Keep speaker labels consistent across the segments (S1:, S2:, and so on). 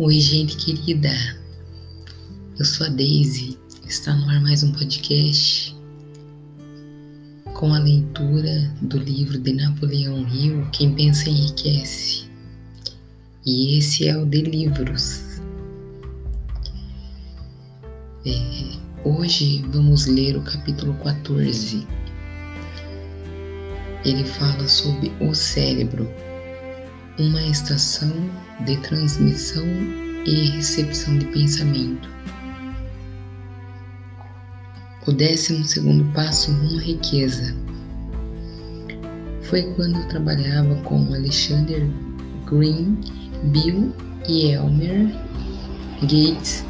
S1: Oi, gente querida. Eu sou a Daisy. Está no ar mais um podcast com a leitura do livro de Napoleão Hill, Quem Pensa Enriquece. E esse é o de livros. É, hoje vamos ler o capítulo 14. Ele fala sobre o cérebro uma estação de transmissão e recepção de pensamento. O décimo segundo passo rumo à riqueza. Foi quando eu trabalhava com Alexander Green, Bill e Elmer Gates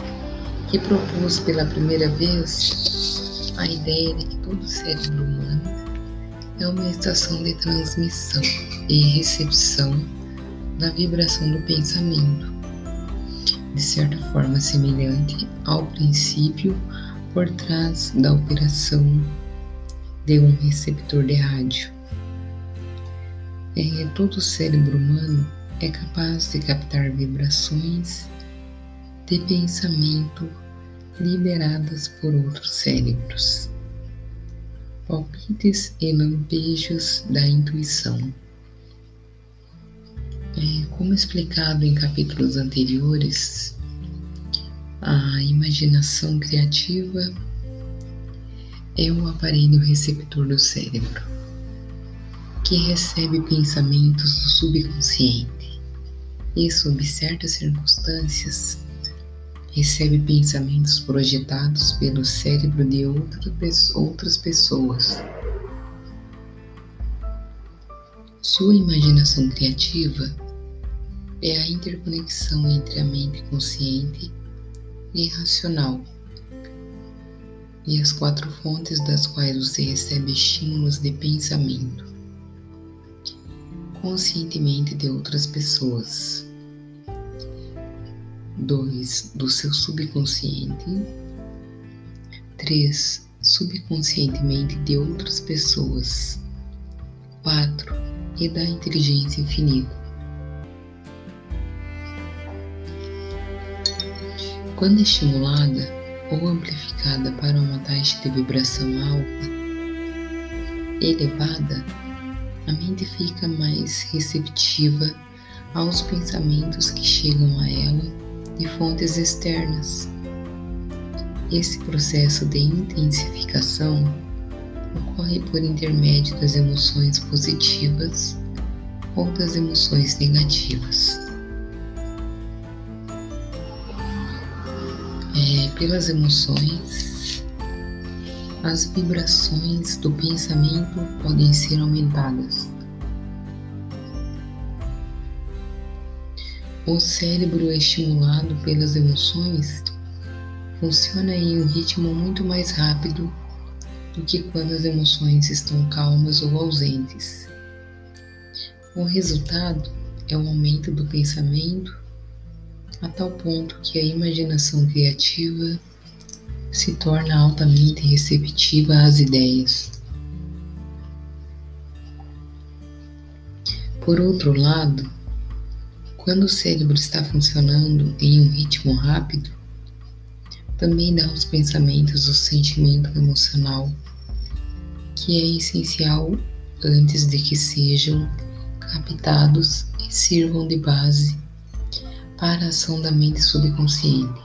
S1: que propôs pela primeira vez a ideia de que todo cérebro humano é uma estação de transmissão e recepção da vibração do pensamento, de certa forma semelhante ao princípio por trás da operação de um receptor de rádio. É, todo o cérebro humano é capaz de captar vibrações de pensamento liberadas por outros cérebros, palpites e lampejos da intuição. Como explicado em capítulos anteriores, a imaginação criativa é o aparelho receptor do cérebro, que recebe pensamentos do subconsciente e, sob certas circunstâncias, recebe pensamentos projetados pelo cérebro de outras pessoas. Sua imaginação criativa é a interconexão entre a mente consciente e racional e as quatro fontes das quais você recebe estímulos de pensamento conscientemente de outras pessoas. 2. Do seu subconsciente. 3. Subconscientemente de outras pessoas. 4. E da inteligência infinita. Quando estimulada ou amplificada para uma taxa de vibração alta, elevada, a mente fica mais receptiva aos pensamentos que chegam a ela de fontes externas. Esse processo de intensificação ocorre por intermédio das emoções positivas ou das emoções negativas. Pelas emoções, as vibrações do pensamento podem ser aumentadas. O cérebro estimulado pelas emoções funciona em um ritmo muito mais rápido do que quando as emoções estão calmas ou ausentes. O resultado é o aumento do pensamento a tal ponto que a imaginação criativa se torna altamente receptiva às ideias. Por outro lado, quando o cérebro está funcionando em um ritmo rápido, também dá aos pensamentos o sentimento emocional que é essencial antes de que sejam captados e sirvam de base para a ação da mente subconsciente.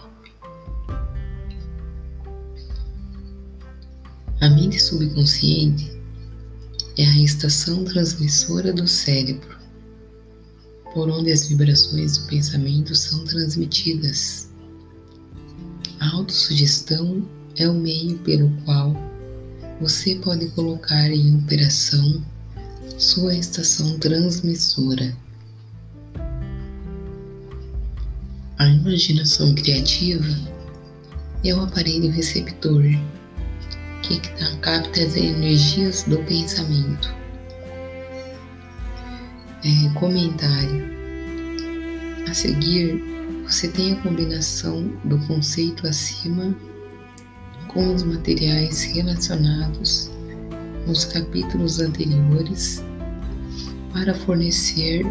S1: A mente subconsciente é a estação transmissora do cérebro, por onde as vibrações do pensamento são transmitidas. A autossugestão é o meio pelo qual você pode colocar em operação sua estação transmissora. A imaginação criativa é o aparelho receptor que capta as energias do pensamento. É, comentário. A seguir, você tem a combinação do conceito acima com os materiais relacionados nos capítulos anteriores para fornecer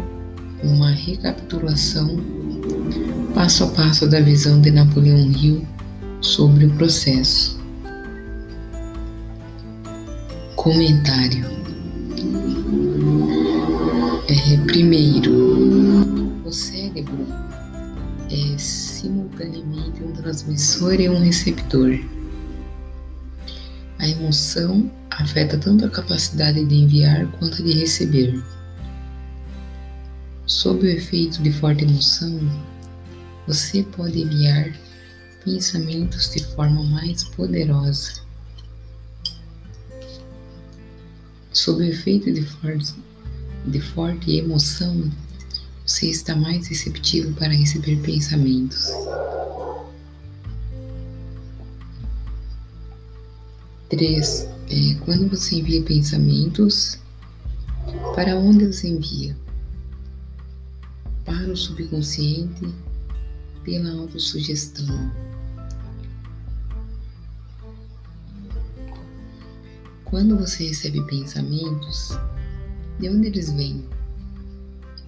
S1: uma recapitulação Passo a passo da visão de Napoleão Hill sobre o processo. Comentário. É, primeiro, o cérebro é simultaneamente um transmissor e um receptor. A emoção afeta tanto a capacidade de enviar quanto de receber. Sob o efeito de forte emoção, você pode enviar pensamentos de forma mais poderosa. Sob o efeito de forte, de forte emoção, você está mais receptivo para receber pensamentos. Três, é, quando você envia pensamentos, para onde os envia? Para o subconsciente pela autossugestão. Quando você recebe pensamentos, de onde eles vêm?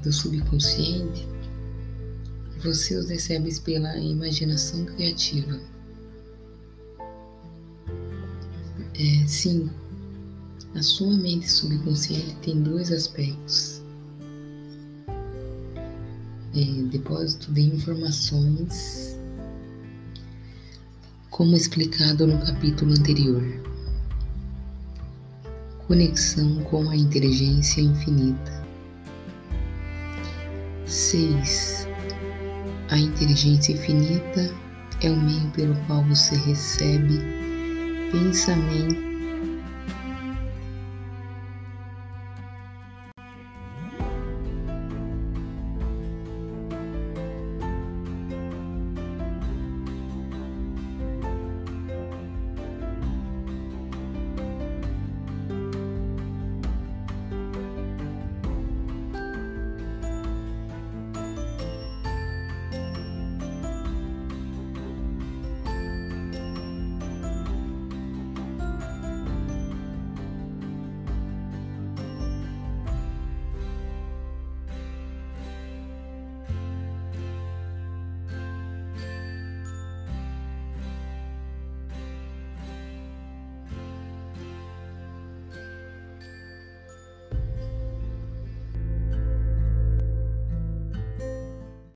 S1: Do subconsciente? Você os recebe pela imaginação criativa. É, sim, a sua mente subconsciente tem dois aspectos é, depósito de informações, como explicado no capítulo anterior. Conexão com a inteligência infinita. 6. A inteligência infinita é o meio pelo qual você recebe pensamento